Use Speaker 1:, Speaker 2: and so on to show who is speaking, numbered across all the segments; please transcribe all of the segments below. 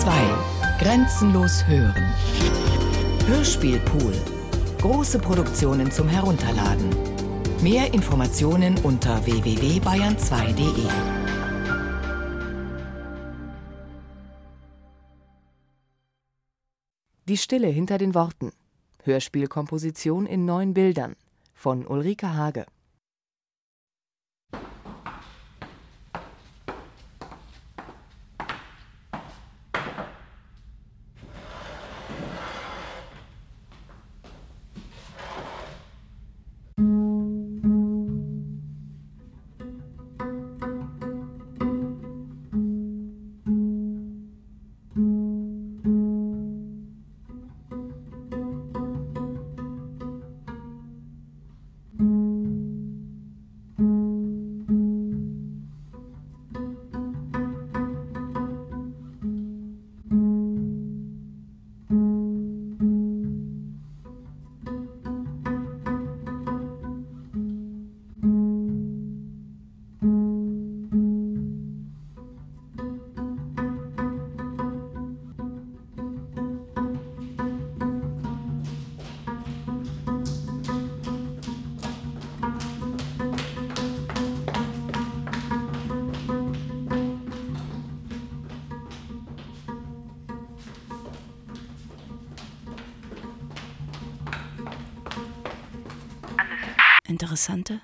Speaker 1: 2. Grenzenlos hören. Hörspielpool. Große Produktionen zum Herunterladen. Mehr Informationen unter www.bayern2.de.
Speaker 2: Die Stille hinter den Worten. Hörspielkomposition in neun Bildern von Ulrike Hage.
Speaker 3: Interessante?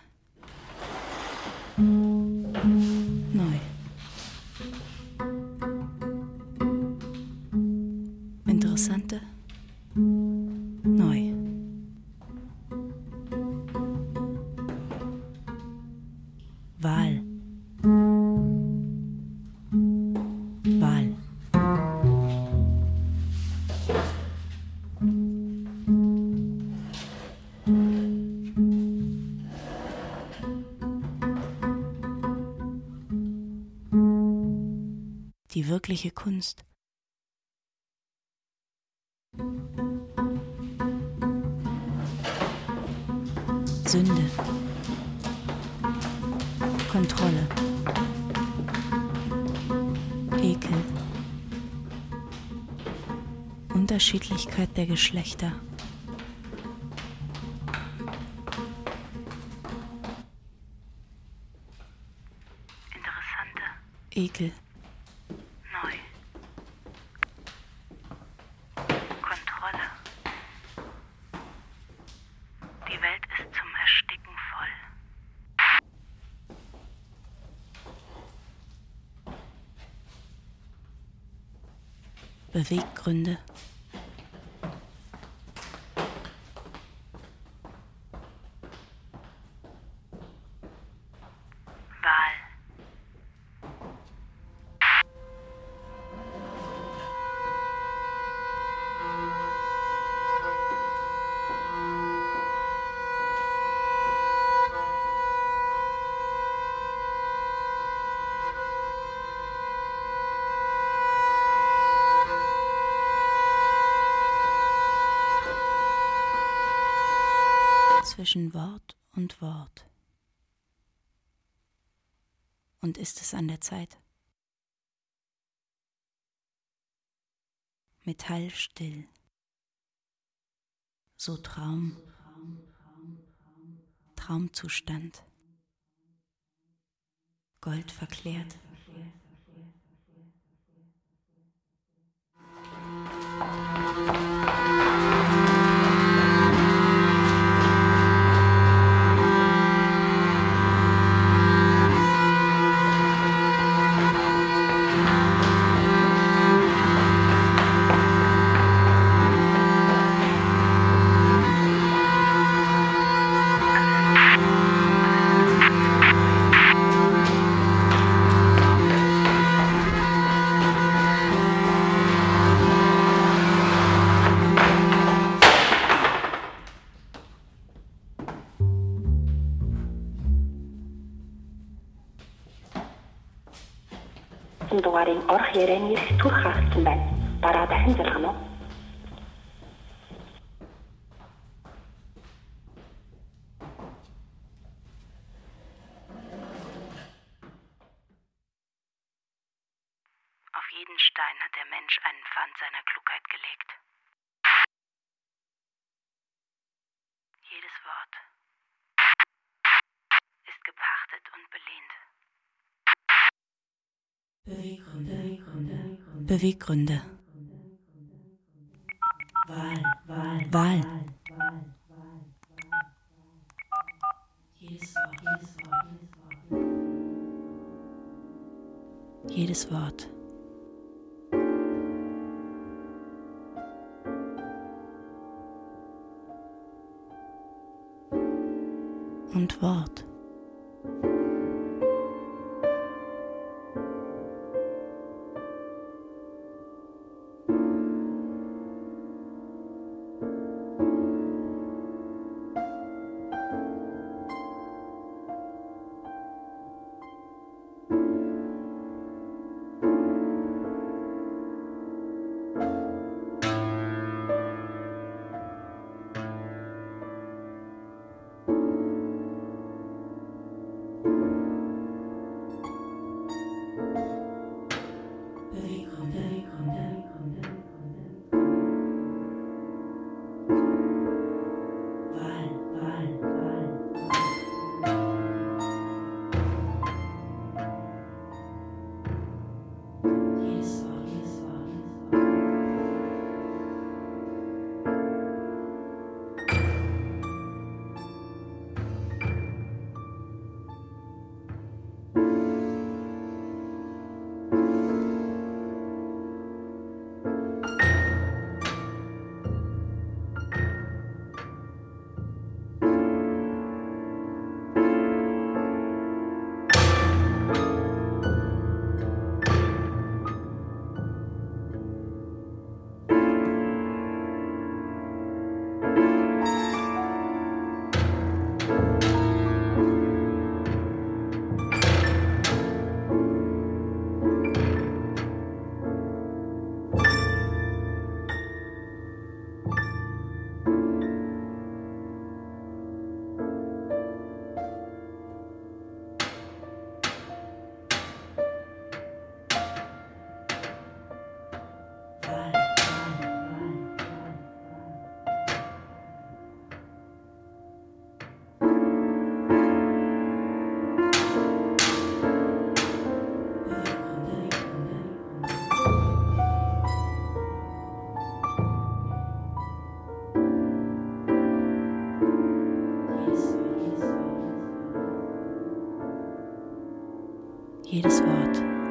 Speaker 3: Wirkliche Kunst. Sünde. Kontrolle. Ekel. Unterschiedlichkeit der Geschlechter.
Speaker 4: Interessante.
Speaker 3: Ekel.
Speaker 4: Neu. Kontrolle. Die Welt ist zum Ersticken voll.
Speaker 3: Beweggründe. Zwischen Wort und Wort. Und ist es an der Zeit? Metallstill. So Traum. Traumzustand. Gold verklärt.
Speaker 4: Beweggründe.
Speaker 3: Beweggründe. Beweggründe. Wahl. Wahl. Wahl. Wahl. Jedes Wort. Jedes und Wort. jedes Wort.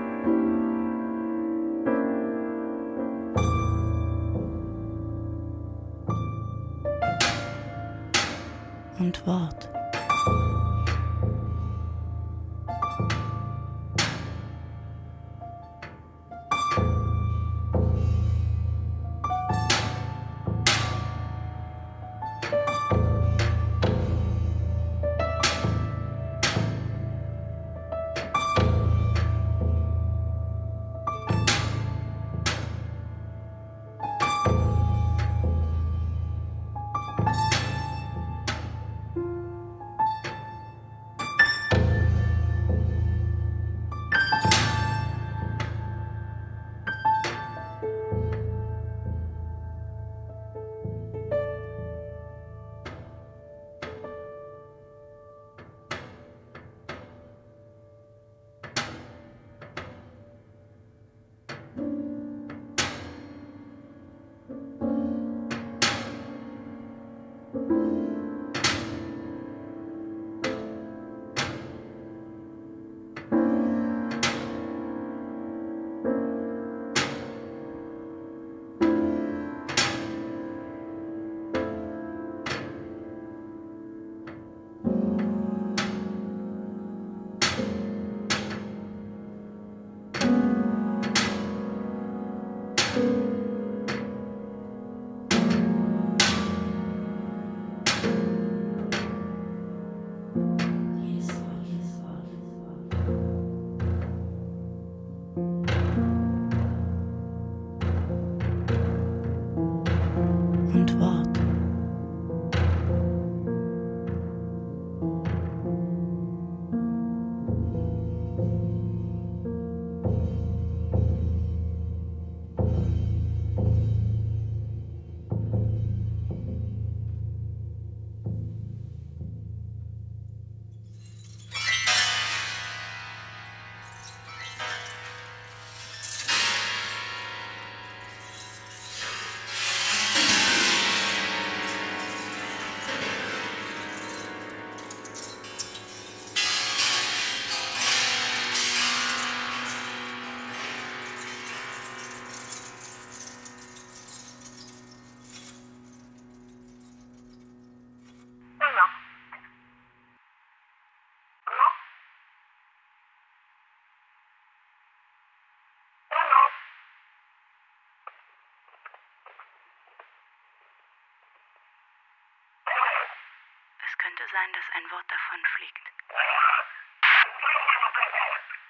Speaker 3: Könnte sein, dass ein Wort davon fliegt.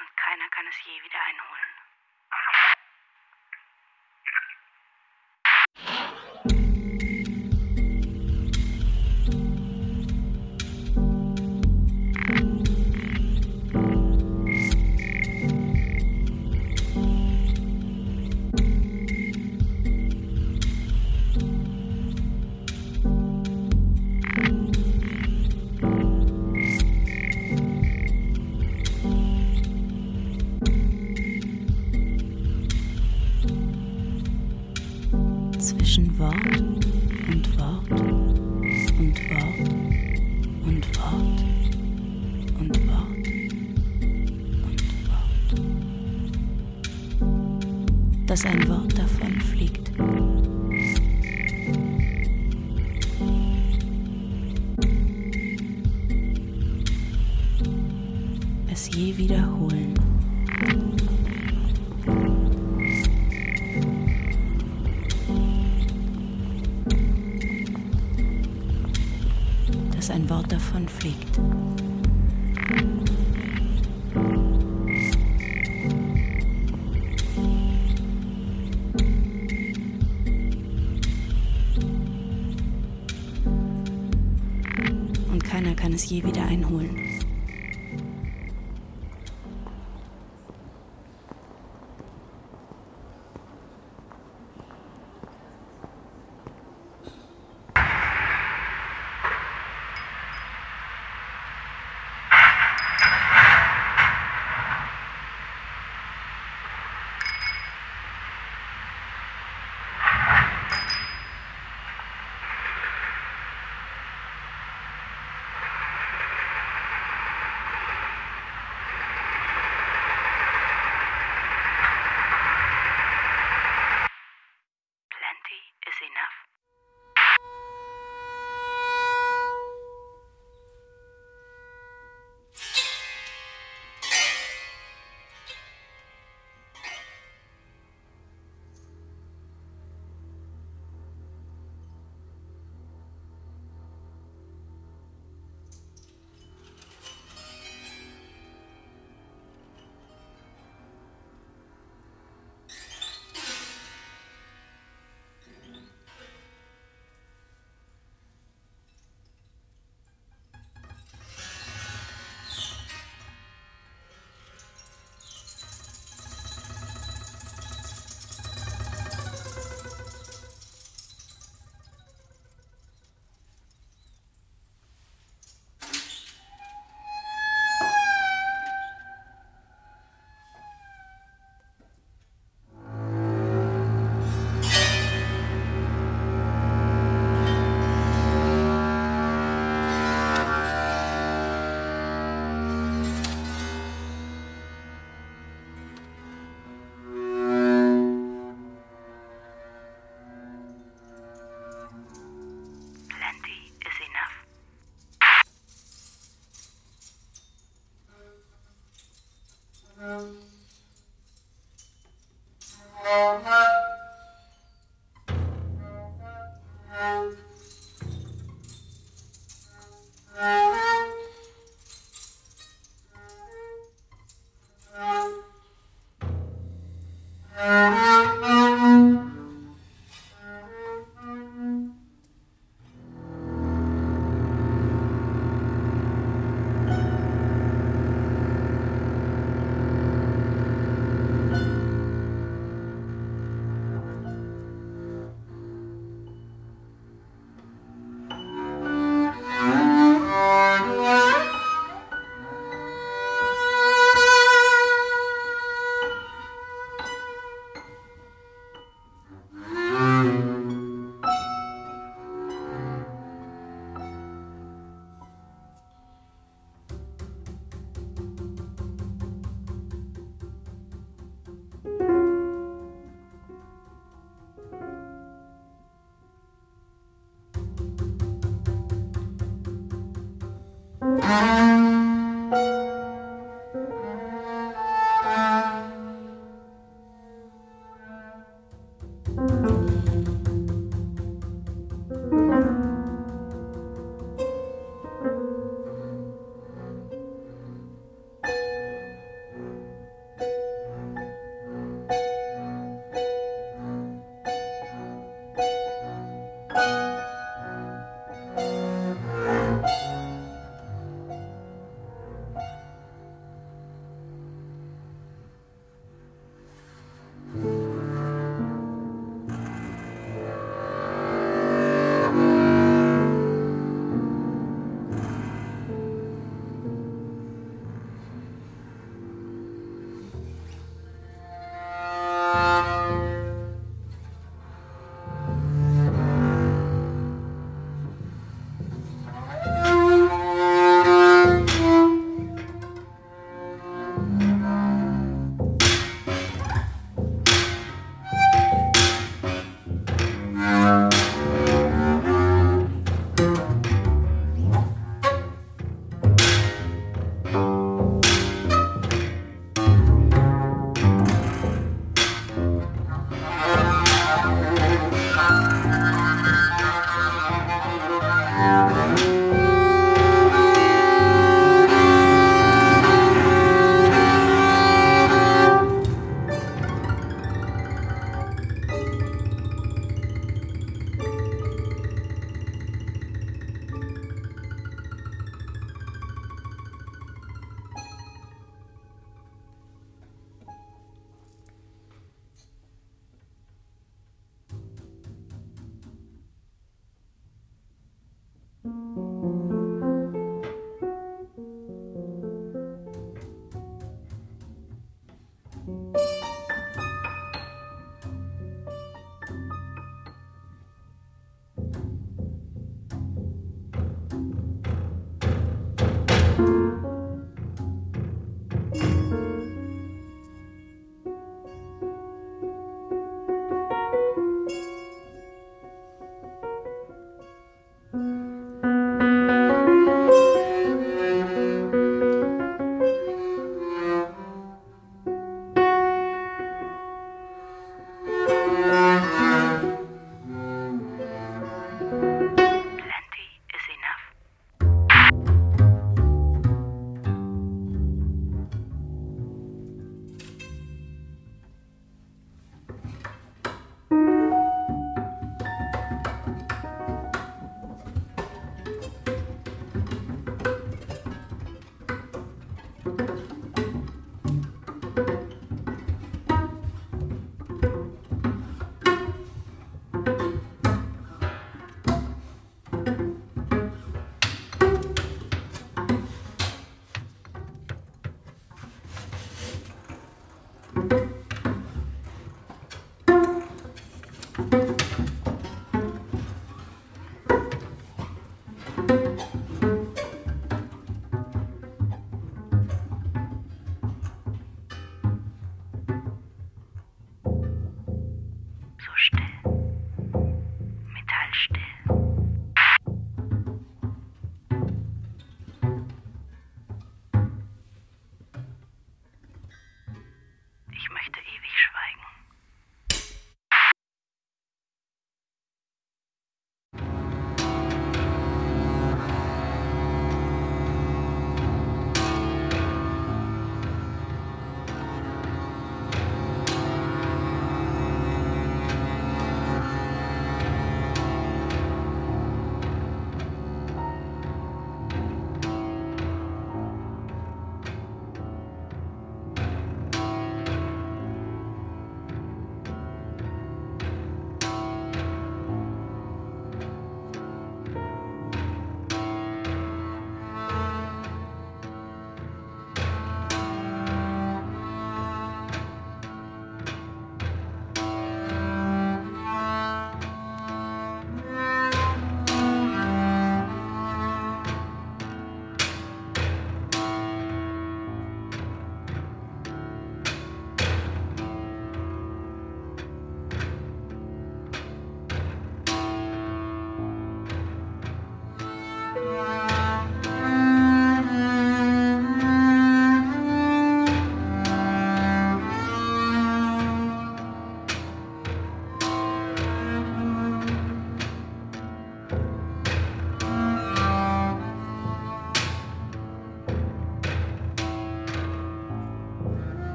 Speaker 3: Und keiner kann es je wieder einholen.
Speaker 5: Ein Wort davon fliegt. Es je wiederholen. dass ein Wort davon einholen.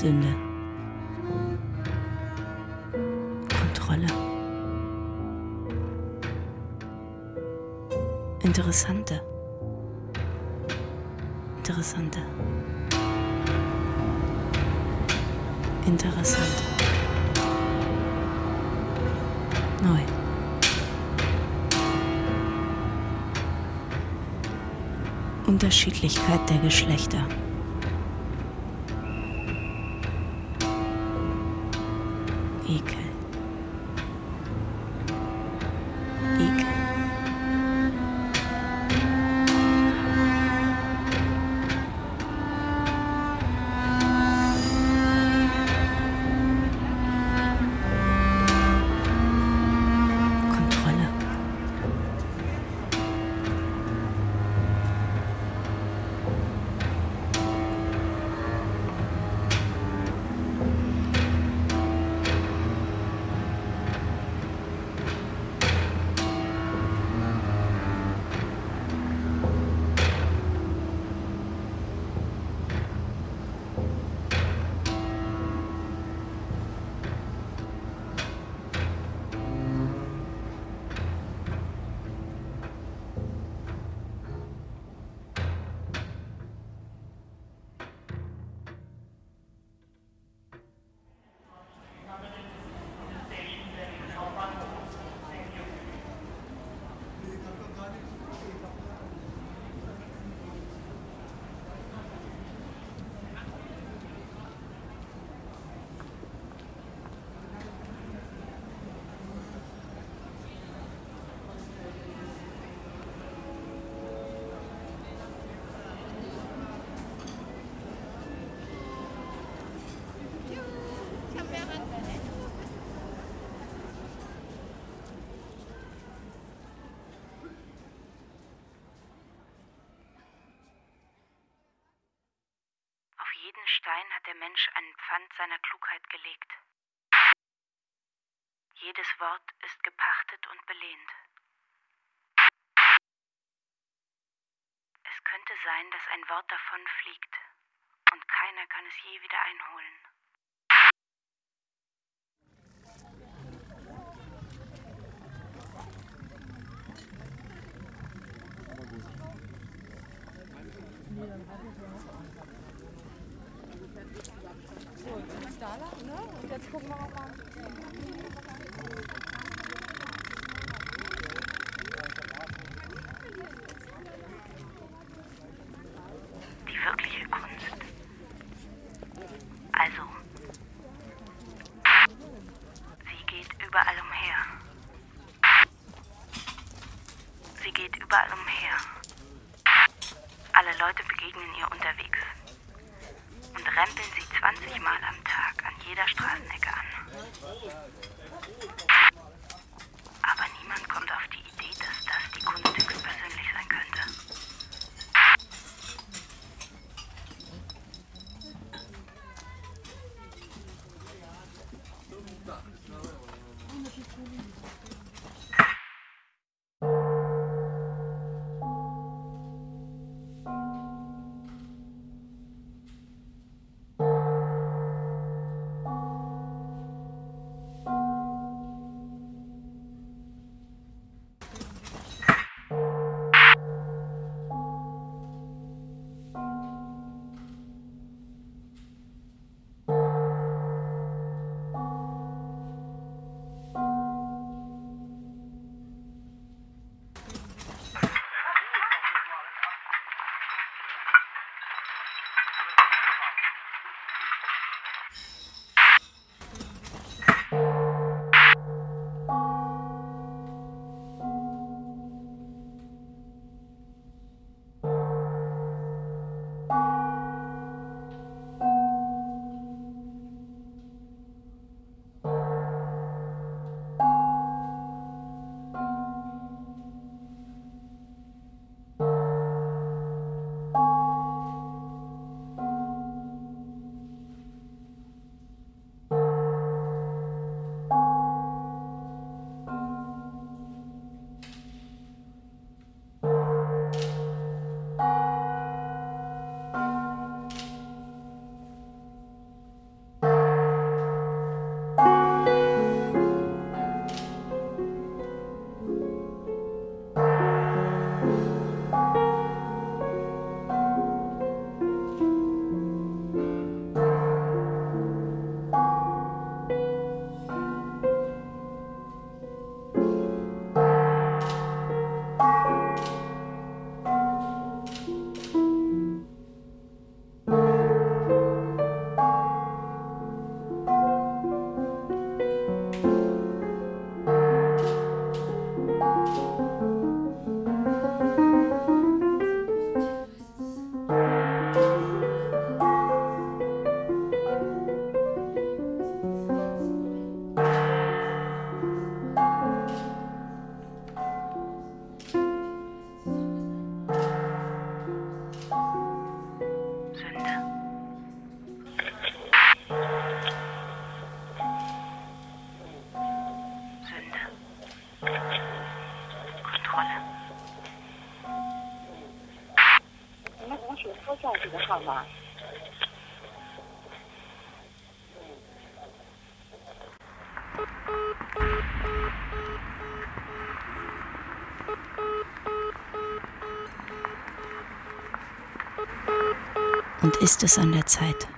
Speaker 3: Sünde. Kontrolle. Interessante. Interessante. Interessant. Neu. Unterschiedlichkeit der Geschlechter. Mensch ein Pfand seiner Klugheit gelegt. Jedes Wort ist gepachtet und belehnt. Es könnte sein, dass ein Wort davon fliegt und keiner kann es je wieder einholen. Die Und
Speaker 6: ist es an der Zeit?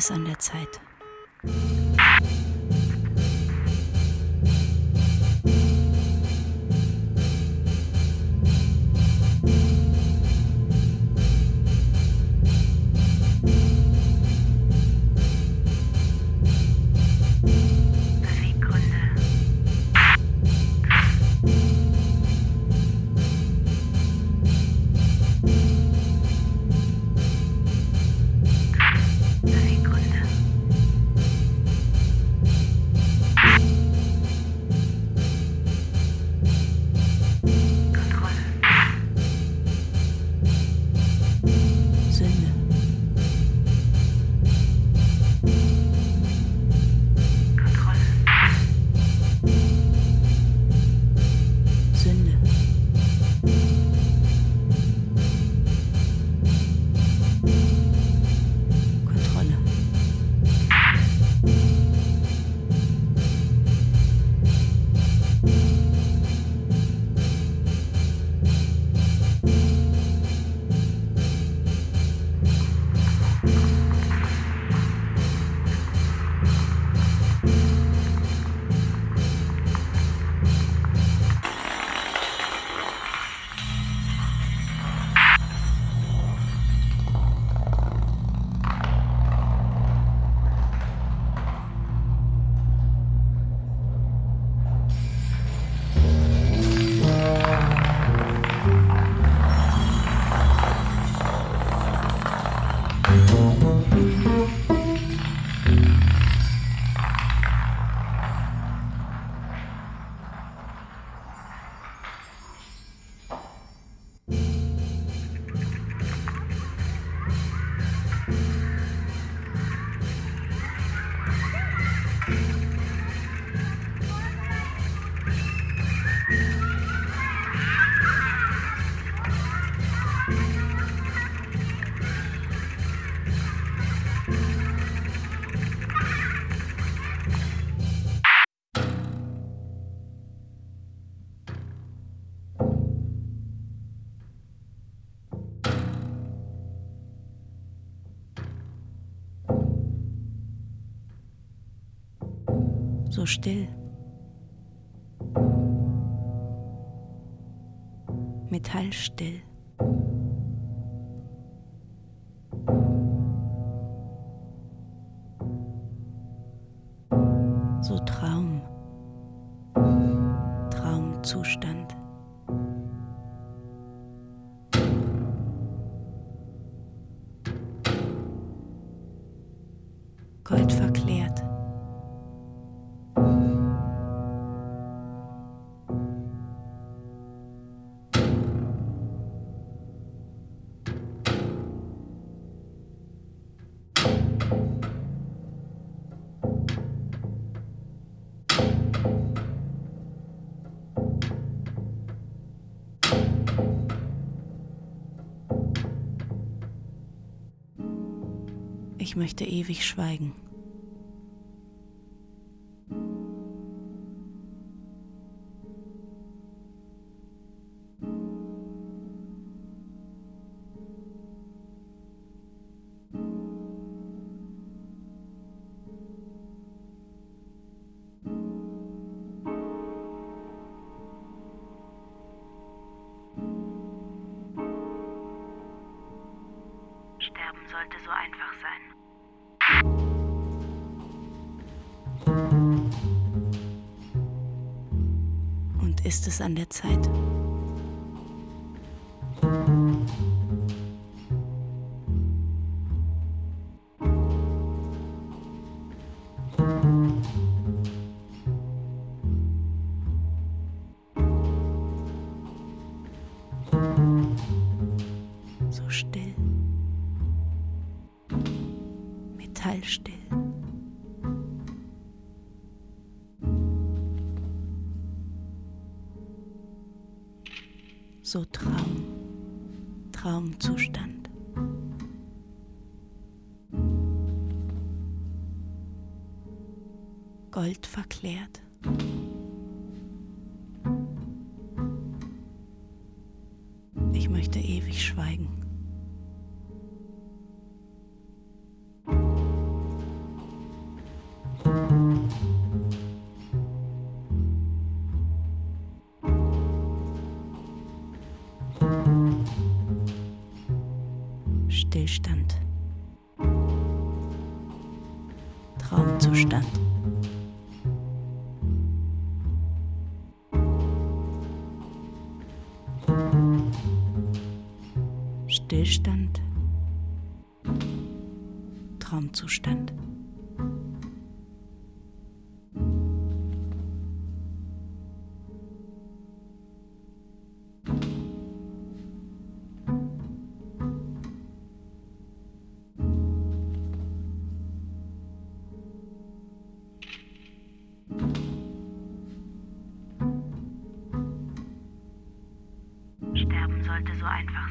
Speaker 3: Es an der Zeit? So still. Metallstill. So Traum. Traumzustand. Gold verklärt. Möchte ewig schweigen. Ist es an der Zeit? So Traum, Traumzustand. Gold verklärt.
Speaker 4: Sollte so einfach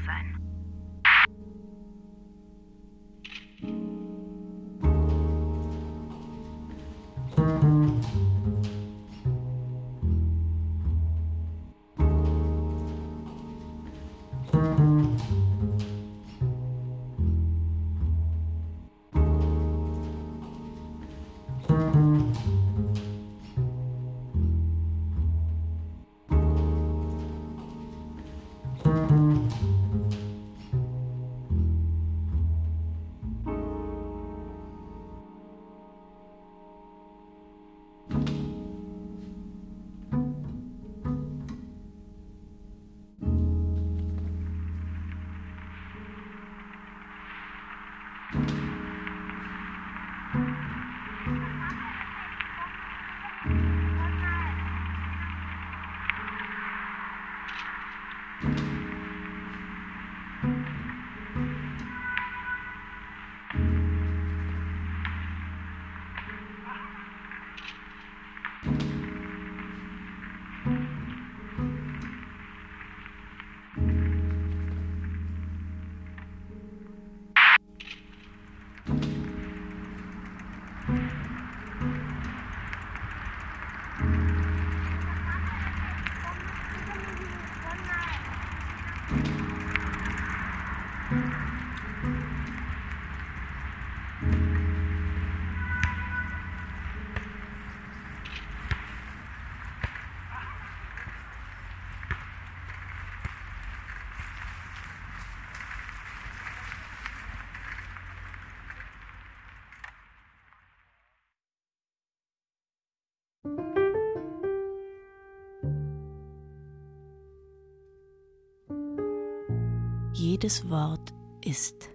Speaker 3: Jedes Wort ist.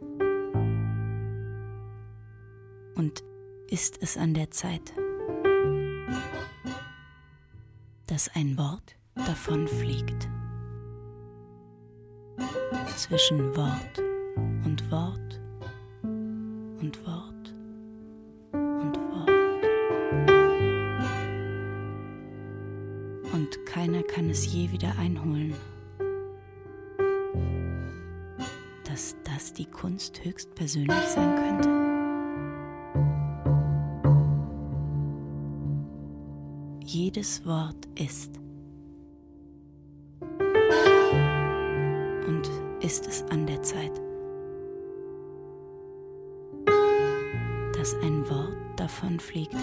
Speaker 3: Und ist es an der Zeit, dass ein Wort davonfliegt. Zwischen Wort und Wort und Wort und Wort. Und keiner kann es je wieder einholen. Die Kunst höchstpersönlich sein könnte? Jedes Wort ist. Und ist es an der Zeit, dass ein Wort davonfliegt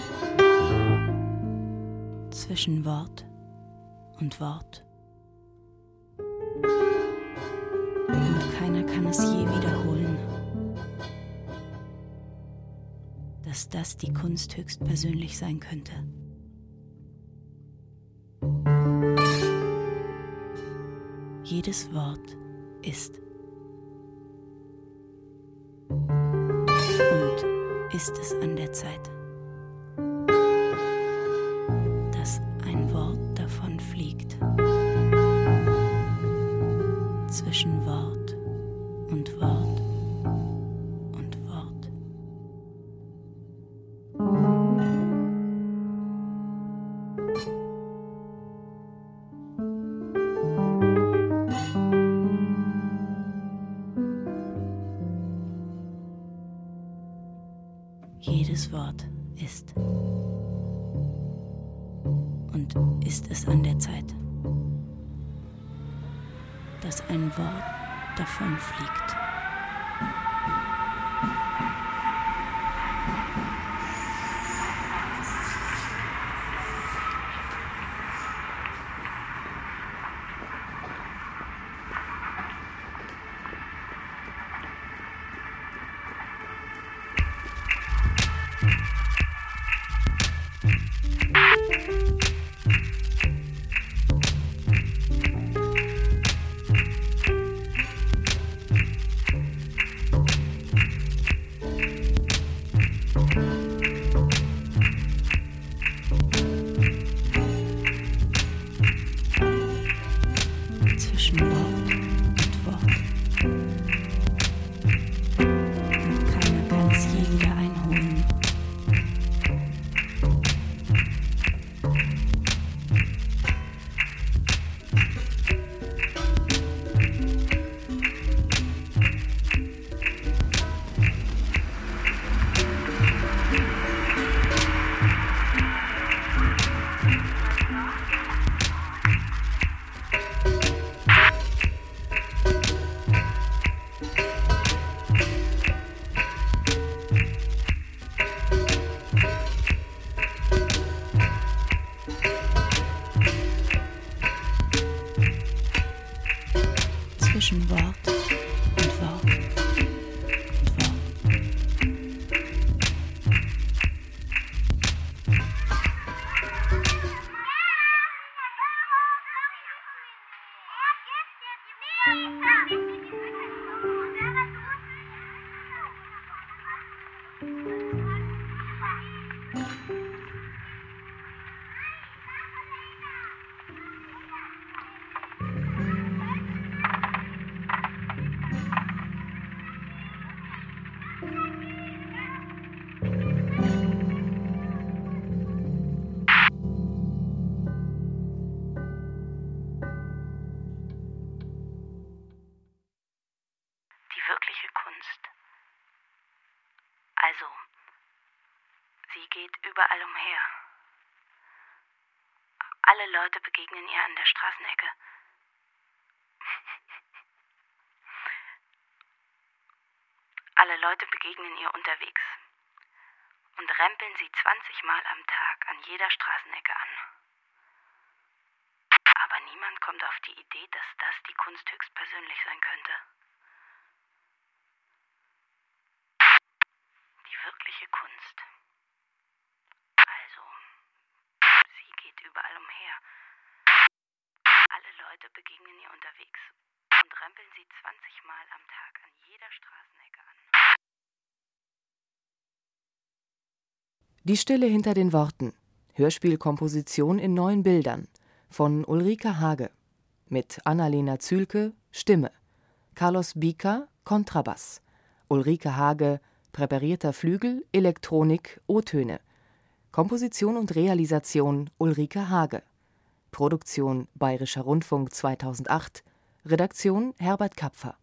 Speaker 3: zwischen Wort und Wort. Das die Kunst höchstpersönlich sein könnte. Jedes Wort ist. Und ist es an der Zeit, Jedes Wort ist. Und ist es an der Zeit, dass ein Wort
Speaker 7: davonfliegt.
Speaker 3: Mm-hmm. Überall umher. Alle Leute begegnen ihr an der Straßenecke. Alle Leute begegnen ihr unterwegs und rempeln sie 20 Mal am Tag an jeder Straßenecke an. Aber niemand kommt auf die Idee, dass das die Kunst höchstpersönlich sein könnte. Die wirkliche Kunst. Also, sie geht überall umher. Alle Leute begegnen ihr unterwegs und rempeln sie 20 Mal am Tag an jeder Straßenecke an.
Speaker 2: Die Stille hinter den Worten. Hörspielkomposition in neun Bildern von Ulrike Hage. Mit Annalena Zülke, Stimme. Carlos Bika, Kontrabass. Ulrike Hage, präparierter Flügel, Elektronik, O-Töne. Komposition und Realisation Ulrike Hage. Produktion Bayerischer Rundfunk 2008. Redaktion Herbert Kapfer.